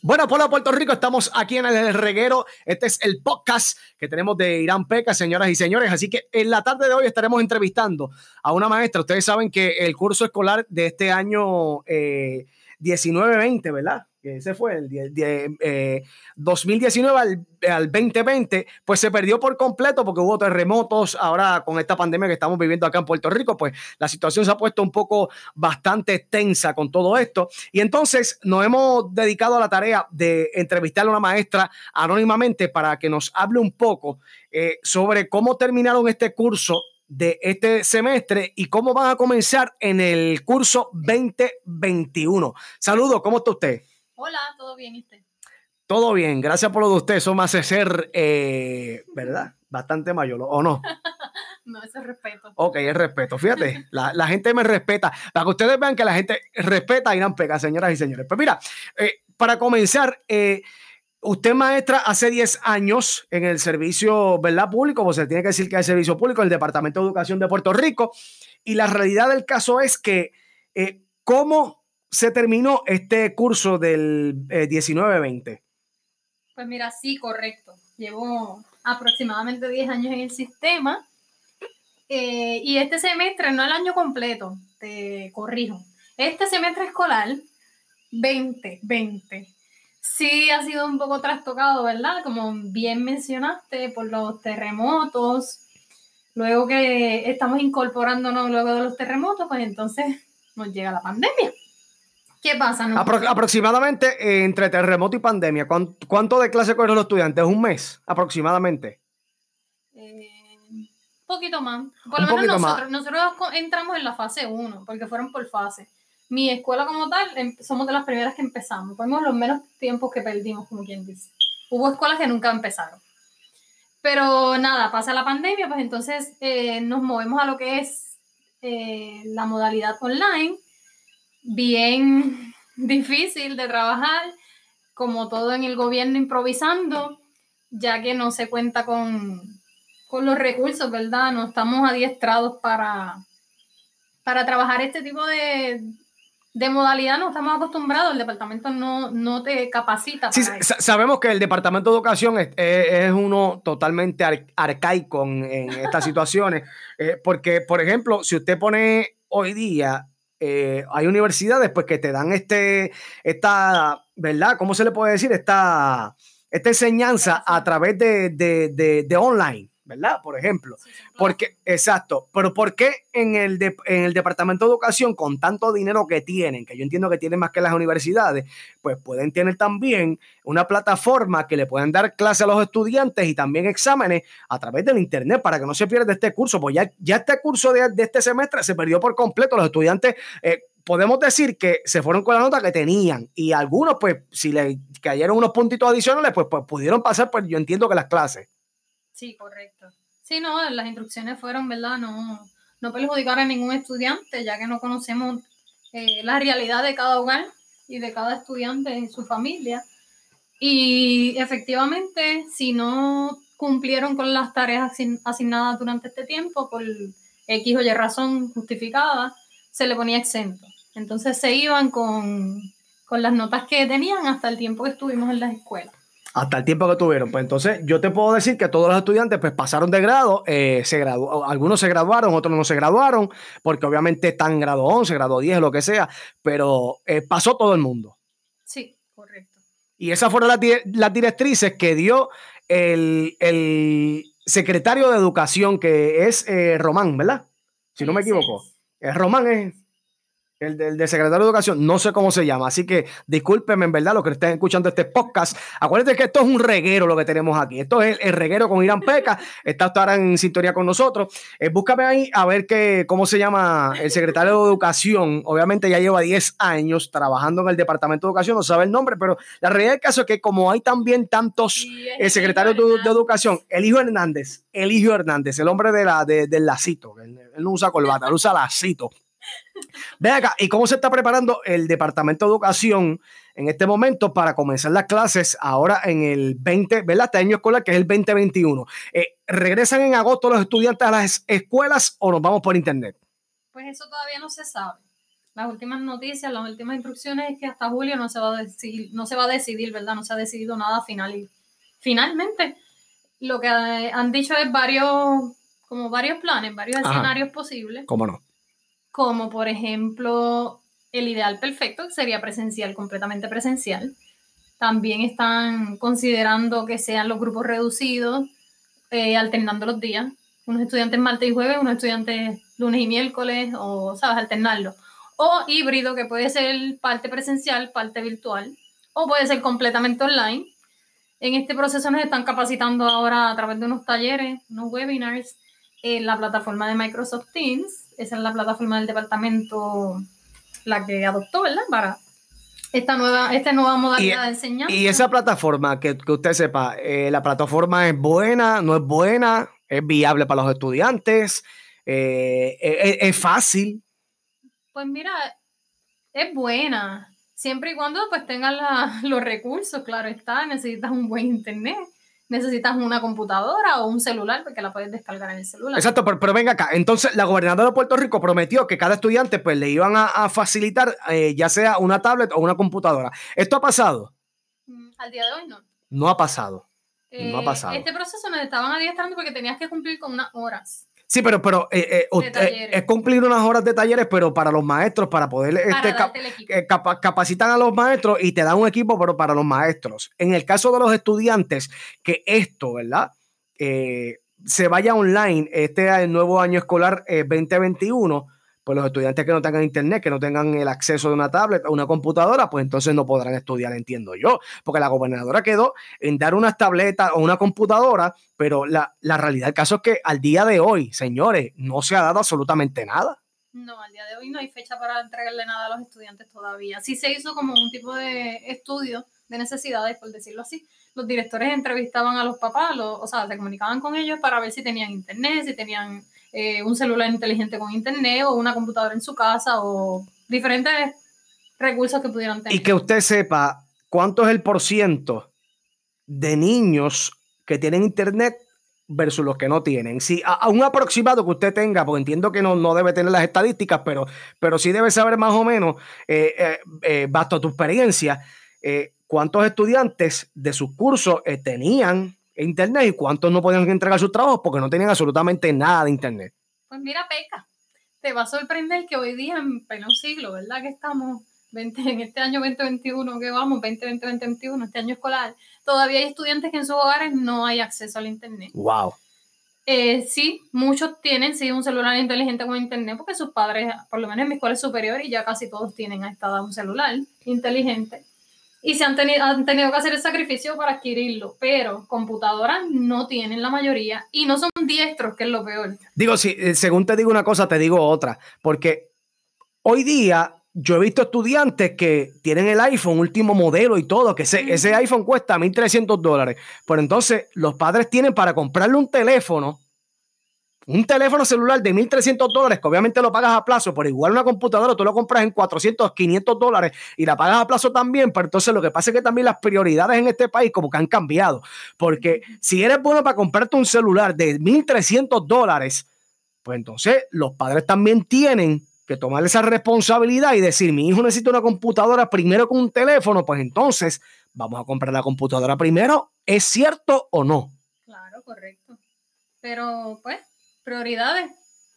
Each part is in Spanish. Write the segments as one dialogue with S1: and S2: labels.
S1: Bueno, pueblo de Puerto Rico, estamos aquí en el reguero. Este es el podcast que tenemos de Irán Peca, señoras y señores. Así que en la tarde de hoy estaremos entrevistando a una maestra. Ustedes saben que el curso escolar de este año eh, 19-20, ¿verdad? Ese fue el de, 2019 eh, al, 2020, pues se perdió por completo porque hubo terremotos. Ahora con esta pandemia que estamos viviendo acá en Puerto Rico, pues la situación se ha puesto un poco bastante tensa con todo esto. Y entonces nos hemos dedicado a la tarea de entrevistar a una maestra anónimamente para que nos hable un poco eh, sobre cómo terminaron este curso de este semestre y cómo van a comenzar en el curso 2021. Saludos, ¿cómo está usted?
S2: Hola, ¿todo bien y usted?
S1: Todo bien, gracias por lo de usted. Eso me hace ser, eh, ¿verdad? Bastante mayor, ¿o no?
S2: no, eso es respeto.
S1: Ok, es respeto. Fíjate, la, gente me respeta. Para que ustedes vean que la gente respeta a Irán Pega, señoras y señores. Pues mira, eh, para comenzar, eh, usted maestra hace 10 años en el servicio, ¿verdad? Público, pues se tiene que decir que hay servicio público, el Departamento de Educación de Puerto Rico. Y la realidad del caso es que, ¿cómo se terminó este curso del 19-20? Eh,
S2: pues mira, sí, correcto. Llevo aproximadamente 10 años en el sistema. Eh, y este semestre, no el año completo, te corrijo. Este semestre escolar, 2020. Sí ha sido un poco trastocado, ¿verdad? Como bien mencionaste, por los terremotos. Luego que estamos incorporándonos luego de los terremotos, pues entonces nos llega la pandemia. ¿Qué pasa?
S1: aproximadamente eh, entre terremoto y pandemia, ¿cuánto, de clase cogen los estudiantes? ¿Un mes aproximadamente?
S2: Eh, un poquito más. Por lo menos nosotros, nosotros entramos en la fase 1, porque fueron por fase. Mi escuela como tal, em, somos de las primeras que empezamos. Fuimos los menos tiempos que perdimos, como quien dice. Hubo escuelas que nunca empezaron. Pero nada, pasa la pandemia, pues entonces eh, nos movemos a lo que es la modalidad online bien difícil de trabajar, como todo en el gobierno improvisando, ya que no se cuenta con, los recursos, ¿verdad? No estamos adiestrados para, para trabajar este tipo de, modalidad no estamos acostumbrados, el departamento no, te capacita.
S1: sí, sabemos que el departamento de educación es, uno totalmente arcaico en, estas situaciones, eh, porque, por ejemplo, si usted pone hoy día eh, hay universidades pues que te dan este, esta, ¿verdad? ¿Cómo se le puede decir? Esta, esta enseñanza a través de, de, de online. ¿Verdad? Por ejemplo. Porque, exacto, pero ¿por qué en el, en el Departamento de Educación, con tanto dinero que tienen, que yo entiendo que tienen más que las universidades, pues pueden tener también una plataforma que le pueden dar clase a los estudiantes y también exámenes a través del Internet para que no se pierda este curso? Pues ya, ya este curso de, este semestre se perdió por completo. Los estudiantes... Eh, podemos decir que se fueron con la nota que tenían y algunos, pues, si le cayeron unos puntitos adicionales, pues, pues pudieron pasar, pues yo entiendo que las clases.
S2: Sí, correcto. Sí, no, las instrucciones fueron, ¿verdad? No, no perjudicar a ningún estudiante, ya que no conocemos eh, la realidad de cada hogar y de cada estudiante y su familia. Y efectivamente, si no cumplieron con las tareas asignadas durante este tiempo, por X o Y razón justificada, se le ponía exento. Entonces se iban con, con las notas que tenían hasta el tiempo que estuvimos en las escuelas
S1: hasta el tiempo que tuvieron. Pues entonces yo te puedo decir que todos los estudiantes pues pasaron de grado, eh, se graduó, algunos se graduaron, otros no se graduaron, porque obviamente están grado 11, grado 10, lo que sea, pero eh, pasó todo el mundo.
S2: Sí, correcto.
S1: Y esas fueron las, las directrices que dio el, secretario de Educación, que es eh, Román, ¿verdad? Si no me equivoco. Es Román, es... El del secretario de Educación, no sé cómo se llama. Así que discúlpenme, en verdad, los que estén escuchando este podcast. Acuérdense que esto es un reguero lo que tenemos aquí. Esto es el, reguero con Irán Peca. Está ahora en sintonía con nosotros. Eh, búscame ahí a ver qué cómo se llama el secretario de Educación. Obviamente ya lleva 10 años trabajando en el Departamento de Educación, no sabe el nombre, pero la realidad del caso es que como hay también tantos eh, secretarios de, Educación, el hijo Hernández, el hijo Hernández, el hombre de la, del lacito, él, él no usa corbata, él usa lacito. Ve acá, ¿y cómo se está preparando el Departamento de Educación en este momento para comenzar las clases ahora en el 20, ¿verdad? Este año escolar que es el 2021. Eh, ¿Regresan en agosto los estudiantes a las escuelas o nos vamos por internet?
S2: Pues eso todavía no se sabe. las últimas noticias, las últimas instrucciones es que hasta julio no se va a decidir, no se va a decidir, ¿verdad? No se ha decidido nada final. Y finalmente, lo que han dicho es varios, como varios planes, varios escenarios posibles.
S1: ¿Cómo no?
S2: Como por ejemplo, el ideal perfecto sería presencial, completamente presencial. También están considerando que sean los grupos reducidos, eh, alternando los días. Unos estudiantes martes y jueves, unos estudiantes lunes y miércoles, o, ¿sabes? Alternarlo. O híbrido, que puede ser parte presencial, parte virtual, o puede ser completamente online. En este proceso nos están capacitando ahora a través de unos talleres, unos webinars, en la plataforma de Microsoft Teams. Esa es la plataforma del departamento, la que adoptó, ¿verdad? Para esta nueva, esta nueva modalidad de enseñanza.
S1: Y esa plataforma, que, que usted sepa, eh, ¿la plataforma es buena, no es buena? ¿Es viable para los estudiantes? Eh, ¿es, fácil?
S2: Pues mira, es buena. Siempre y cuando pues tengas los recursos, claro está, necesitas un buen internet necesitas una computadora o un celular porque la puedes descargar en el celular.
S1: Exacto, pero, venga acá. Entonces, la gobernadora de Puerto Rico prometió que cada estudiante pues le iban a, facilitar eh, ya sea una tablet o una computadora. ¿Esto ha pasado?
S2: Mm, al día de hoy no.
S1: No ha pasado. no ha
S2: eh,
S1: pasado.
S2: Este proceso nos estaban adiestrando porque tenías que cumplir con unas horas.
S1: Sí, pero, pero eh, eh, es cumplir unas horas de talleres, pero para los maestros, para poder este, eh, capacitan a los maestros y te dan un equipo, pero para los maestros. En el caso de los estudiantes, que esto, ¿verdad? se vaya online este nuevo año escolar 2021 pues los estudiantes que no tengan internet, que no tengan el acceso de una tablet o una computadora, pues entonces no podrán estudiar, entiendo yo, porque la gobernadora quedó en dar unas tabletas o una computadora, pero la, realidad del caso es que al día de hoy, señores, no se ha dado absolutamente nada.
S2: No, al día de hoy no hay fecha para entregarle nada a los estudiantes todavía. Sí se hizo como un tipo de estudio de necesidades, por decirlo así. Los directores entrevistaban a los papás, o sea, se comunicaban con ellos para ver si tenían internet, si tenían eh, un celular inteligente con internet o una computadora en su casa o diferentes recursos que pudieran tener.
S1: Y que usted sepa cuánto es el por ciento de niños que tienen internet versus los que no tienen. Si a, un aproximado que usted tenga, porque entiendo que no, no debe tener las estadísticas, pero, pero sí debe saber más o menos, eh, eh, eh basto tu experiencia, cuántos estudiantes de sus cursos tenían internet y cuántos no podían entregar sus trabajos porque no tenían absolutamente nada de internet.
S2: Pues mira, Peca, te va a sorprender que hoy día, en pleno siglo, ¿verdad? Que estamos 20, en este año 2021 que vamos, 2020, 2021, este año escolar, todavía hay estudiantes que en sus hogares no hay acceso al internet.
S1: Wow.
S2: Eh, sí, muchos tienen sí un celular inteligente con internet porque sus padres, por lo menos en mi escuela superior, y ya casi todos tienen a esta edad un celular inteligente y se han tenido, han tenido que hacer el sacrificio para adquirirlo, pero computadoras no tienen la mayoría y no son diestros, que es lo peor.
S1: Digo, si, eh, según te digo una cosa, te digo otra, porque hoy día yo he visto estudiantes que tienen el iPhone último modelo y todo, que ese, ese iPhone cuesta 1.300 dólares, pero entonces los padres tienen para comprarle un teléfono un teléfono celular de 1.300 dólares, que obviamente lo pagas a plazo, pero igual una computadora tú lo compras en 400, 500 dólares y la pagas a plazo también, pero entonces lo que pasa es que también las prioridades en este país como que han cambiado, porque si eres bueno para comprarte un celular de 1.300 dólares, pues entonces los padres también tienen que tomar esa responsabilidad y decir, mi hijo necesita una computadora primero con un teléfono, pues entonces vamos a comprar la computadora primero, ¿es cierto o no?
S2: Claro, correcto. Pero pues prioridades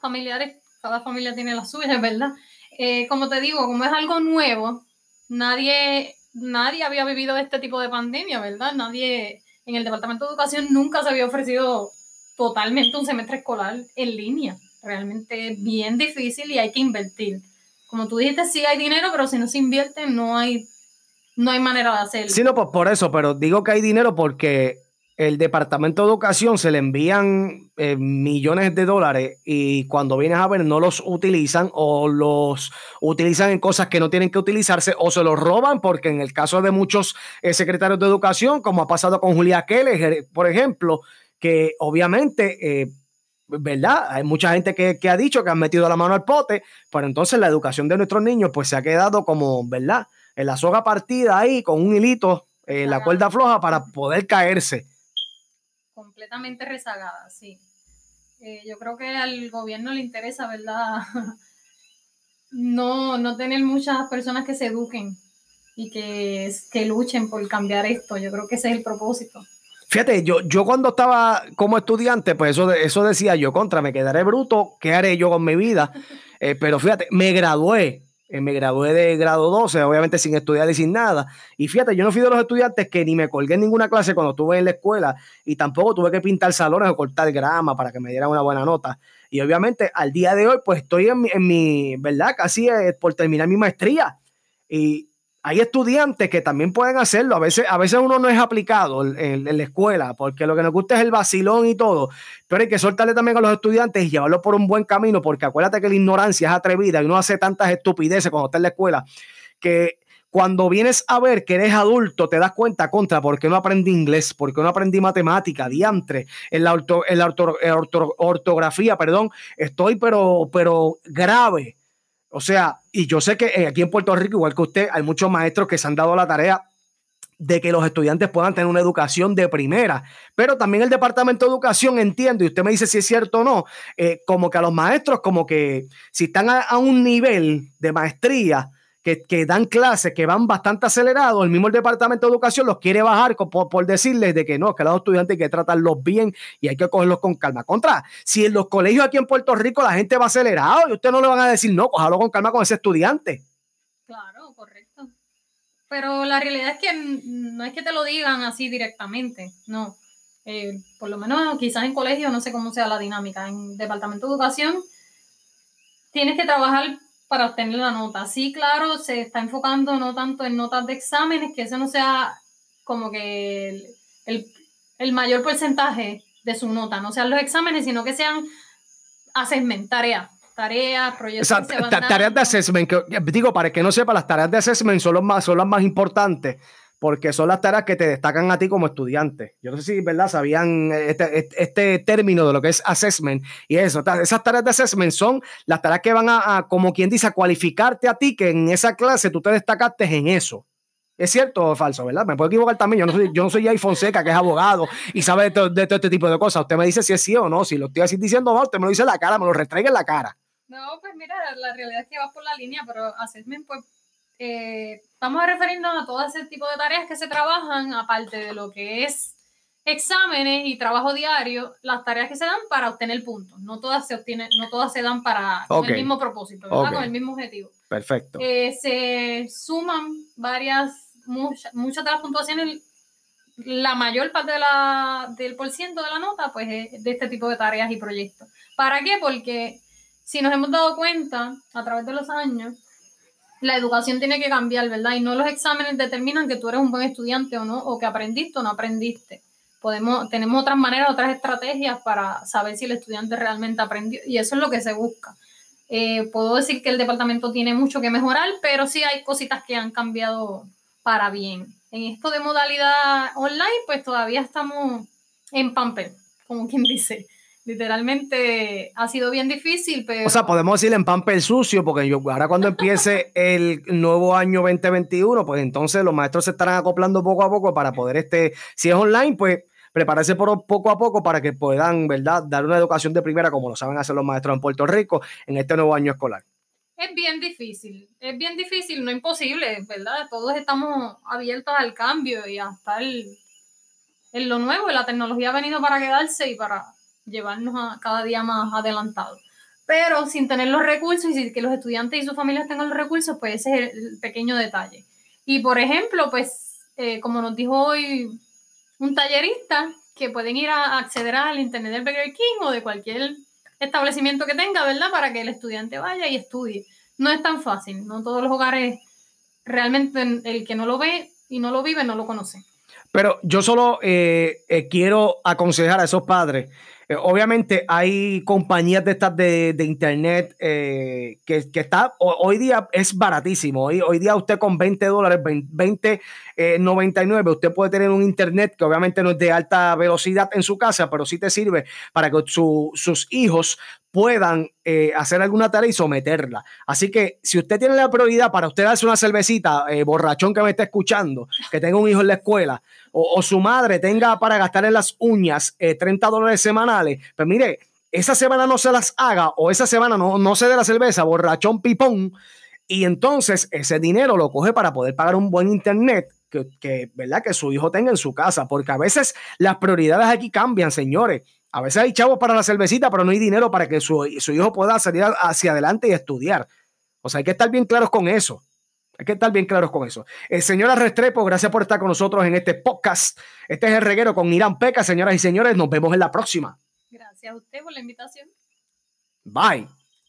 S2: familiares, cada familia tiene las suyas, ¿verdad? Eh, como te digo, como es algo nuevo, nadie, nadie había vivido este tipo de pandemia, ¿verdad? Nadie en el Departamento de Educación nunca se había ofrecido totalmente un semestre escolar en línea. Realmente bien difícil y hay que invertir. Como tú dijiste, sí hay dinero, pero si no se invierte, no hay, no hay manera de hacerlo.
S1: Sí, no, pues por eso, pero digo que hay dinero porque el Departamento de Educación se le envían eh, millones de dólares y cuando vienes a ver no los utilizan o los utilizan en cosas que no tienen que utilizarse o se los roban porque en el caso de muchos eh, secretarios de educación, como ha pasado con Julia Keller, por ejemplo, que obviamente... Eh, ¿verdad? Hay mucha gente que, ha dicho que han metido la mano al pote, pero entonces la educación de nuestros niños pues se ha quedado como, ¿verdad? En la soga partida ahí con un hilito, la cuerda floja para poder caerse
S2: completamente rezagada, sí. Eh, yo creo que al gobierno le interesa, ¿verdad? no, no tener muchas personas que se eduquen y que, que luchen por cambiar esto. Yo creo que ese es el propósito.
S1: Fíjate, yo, yo cuando estaba como estudiante, pues eso, eso decía yo, contra, me quedaré bruto, ¿qué haré yo con mi vida? Eh, pero fíjate, me gradué, eh, me gradué de grado 12, obviamente sin estudiar y sin nada. Y fíjate, yo no fui de los estudiantes que ni me colgué en ninguna clase cuando estuve en la escuela y tampoco tuve que pintar salones o cortar grama para que me dieran una buena nota. Y obviamente al día de hoy, pues estoy en mi, en mi ¿verdad? Casi eh, por terminar mi maestría. Y, hay estudiantes que también pueden hacerlo. A veces, a veces uno no es aplicado en, la escuela, porque lo que nos gusta es el vacilón y todo. Pero hay que soltarle también a los estudiantes y llevarlos por un buen camino, porque acuérdate que la ignorancia es atrevida y uno hace tantas estupideces cuando está en la escuela que cuando vienes a ver que eres adulto, te das cuenta contra por qué no aprendí inglés, por qué no aprendí matemática, diantre, en la, en la ortografía, perdón, estoy pero, pero grave o sea, y yo sé que eh, aquí en Puerto Rico, igual que usted, hay muchos maestros que se han dado la tarea de que los estudiantes puedan tener una educación de primera. Pero también el Departamento de Educación, entiendo, y usted me dice si es cierto o no, eh, como que a los maestros, como que si están a un nivel de maestría, que, dan clases, que van bastante acelerados, el mismo Departamento de Educación los quiere bajar por, decirles de que no, que los estudiantes hay que tratarlos bien y hay que cogerlos con calma. Contra, si en los colegios aquí en Puerto Rico la gente va acelerado y usted no le van a decir no, cójalo con calma con ese estudiante.
S2: Claro, correcto. Pero la realidad es que no es que te lo digan así directamente, no. Eh, por lo menos quizás en colegio, no sé cómo sea la dinámica. En Departamento de Educación tienes que trabajar para obtener la nota. Sí, claro, se está enfocando no tanto en notas de exámenes, que ese no sea como que el, mayor porcentaje de su nota, no sean los exámenes, sino que sean assessment, tareas, tareas, proyectos.
S1: tareas de assessment, digo, para que no sepa, las tareas de assessment son, más, son las más importantes porque son las tareas que te destacan a ti como estudiante. Yo no sé si, ¿verdad? Sabían este, este, este término de lo que es assessment y eso. Esas tareas de assessment son las tareas que van a, como quien dice, a cualificarte a ti, que en esa clase tú te destacaste en eso. ¿Es cierto o falso, verdad? Me puedo equivocar también. Yo no soy, yo no soy Jay Fonseca, que es abogado y sabe de todo, este tipo de cosas. Usted me dice si es sí o no. Si lo estoy así diciendo no, usted me lo dice en la cara, me lo retraiga en la cara.
S2: No, pues mira, la realidad es que vas por la línea, pero assessment, pues eh, vamos a referirnos a todo ese tipo de tareas que se trabajan, aparte de lo que es exámenes y trabajo diario, las tareas que se dan para obtener puntos. No todas se obtienen, no todas se dan para el mismo propósito, ¿verdad? Con el mismo objetivo.
S1: Perfecto.
S2: Eh, se suman varias, muchas, muchas de las puntuaciones, la mayor parte de la, del por ciento de la nota, pues es de este tipo de tareas y proyectos. ¿Para qué? Porque si nos hemos dado cuenta a través de los años, la educación tiene que cambiar, ¿verdad? Y no los exámenes determinan que tú eres un buen estudiante o no, o que aprendiste o no aprendiste. Podemos, tenemos otras maneras, otras estrategias para saber si el estudiante realmente aprendió, y eso es lo que se busca. Eh, puedo decir que el departamento tiene mucho que mejorar, pero sí hay cositas que han cambiado para bien. En esto de modalidad online, pues todavía estamos en pamper, como quien dice literalmente ha sido bien difícil, pero...
S1: O sea, podemos decir en pamper sucio, porque yo, ahora cuando empiece el nuevo año 2021, pues entonces los maestros se estarán acoplando poco a poco para poder, este, si es online, pues prepararse por, poco a poco para que puedan, ¿verdad?, dar una educación de primera como lo saben hacer los maestros en Puerto Rico en este nuevo año escolar.
S2: Es bien difícil, es bien difícil, no imposible, ¿verdad? Todos estamos abiertos al cambio y hasta el, en lo nuevo, la tecnología ha venido para quedarse y para llevarnos a cada día más adelantados. Pero sin tener los recursos y sin que los estudiantes y sus familias tengan los recursos, pues ese es el pequeño detalle. Y por ejemplo, pues eh, como nos dijo hoy un tallerista, que pueden ir a acceder al internet del Burger King o de cualquier establecimiento que tenga, ¿verdad? Para que el estudiante vaya y estudie. No es tan fácil, no todos los hogares, realmente el que no lo ve y no lo vive, no lo conoce.
S1: Pero yo solo eh, eh, quiero aconsejar a esos padres eh, obviamente hay compañías de estas de, internet que, está, hoy día es baratísimo. Hoy, hoy día usted con 20 dólares, 20, 99, usted puede tener un internet que obviamente no es de alta velocidad en su casa, pero sí te sirve para que sus hijos puedan eh, hacer alguna tarea y someterla. Así que si usted tiene la prioridad para usted darse una cervecita, eh, borrachón que me está escuchando, que tenga un hijo en la escuela, o, su madre tenga para gastar en las uñas 30 eh, dólares semanales, pues mire, esa semana no se las haga o esa semana no, no se dé la cerveza, borrachón pipón, y entonces ese dinero lo coge para poder pagar un buen internet que, ¿verdad? que su hijo tenga en su casa, porque a veces las prioridades aquí cambian, señores. A veces hay chavos para la cervecita, pero no hay dinero para que su, hijo pueda salir hacia adelante y estudiar. O sea, hay que estar bien claros con eso. Hay que estar bien claros con eso. Eh, señora Restrepo, gracias por estar con nosotros en este podcast. Este es el reguero con Irán Peca, señoras y señores. Nos vemos en la próxima.
S2: Gracias a usted por la invitación.
S1: Bye.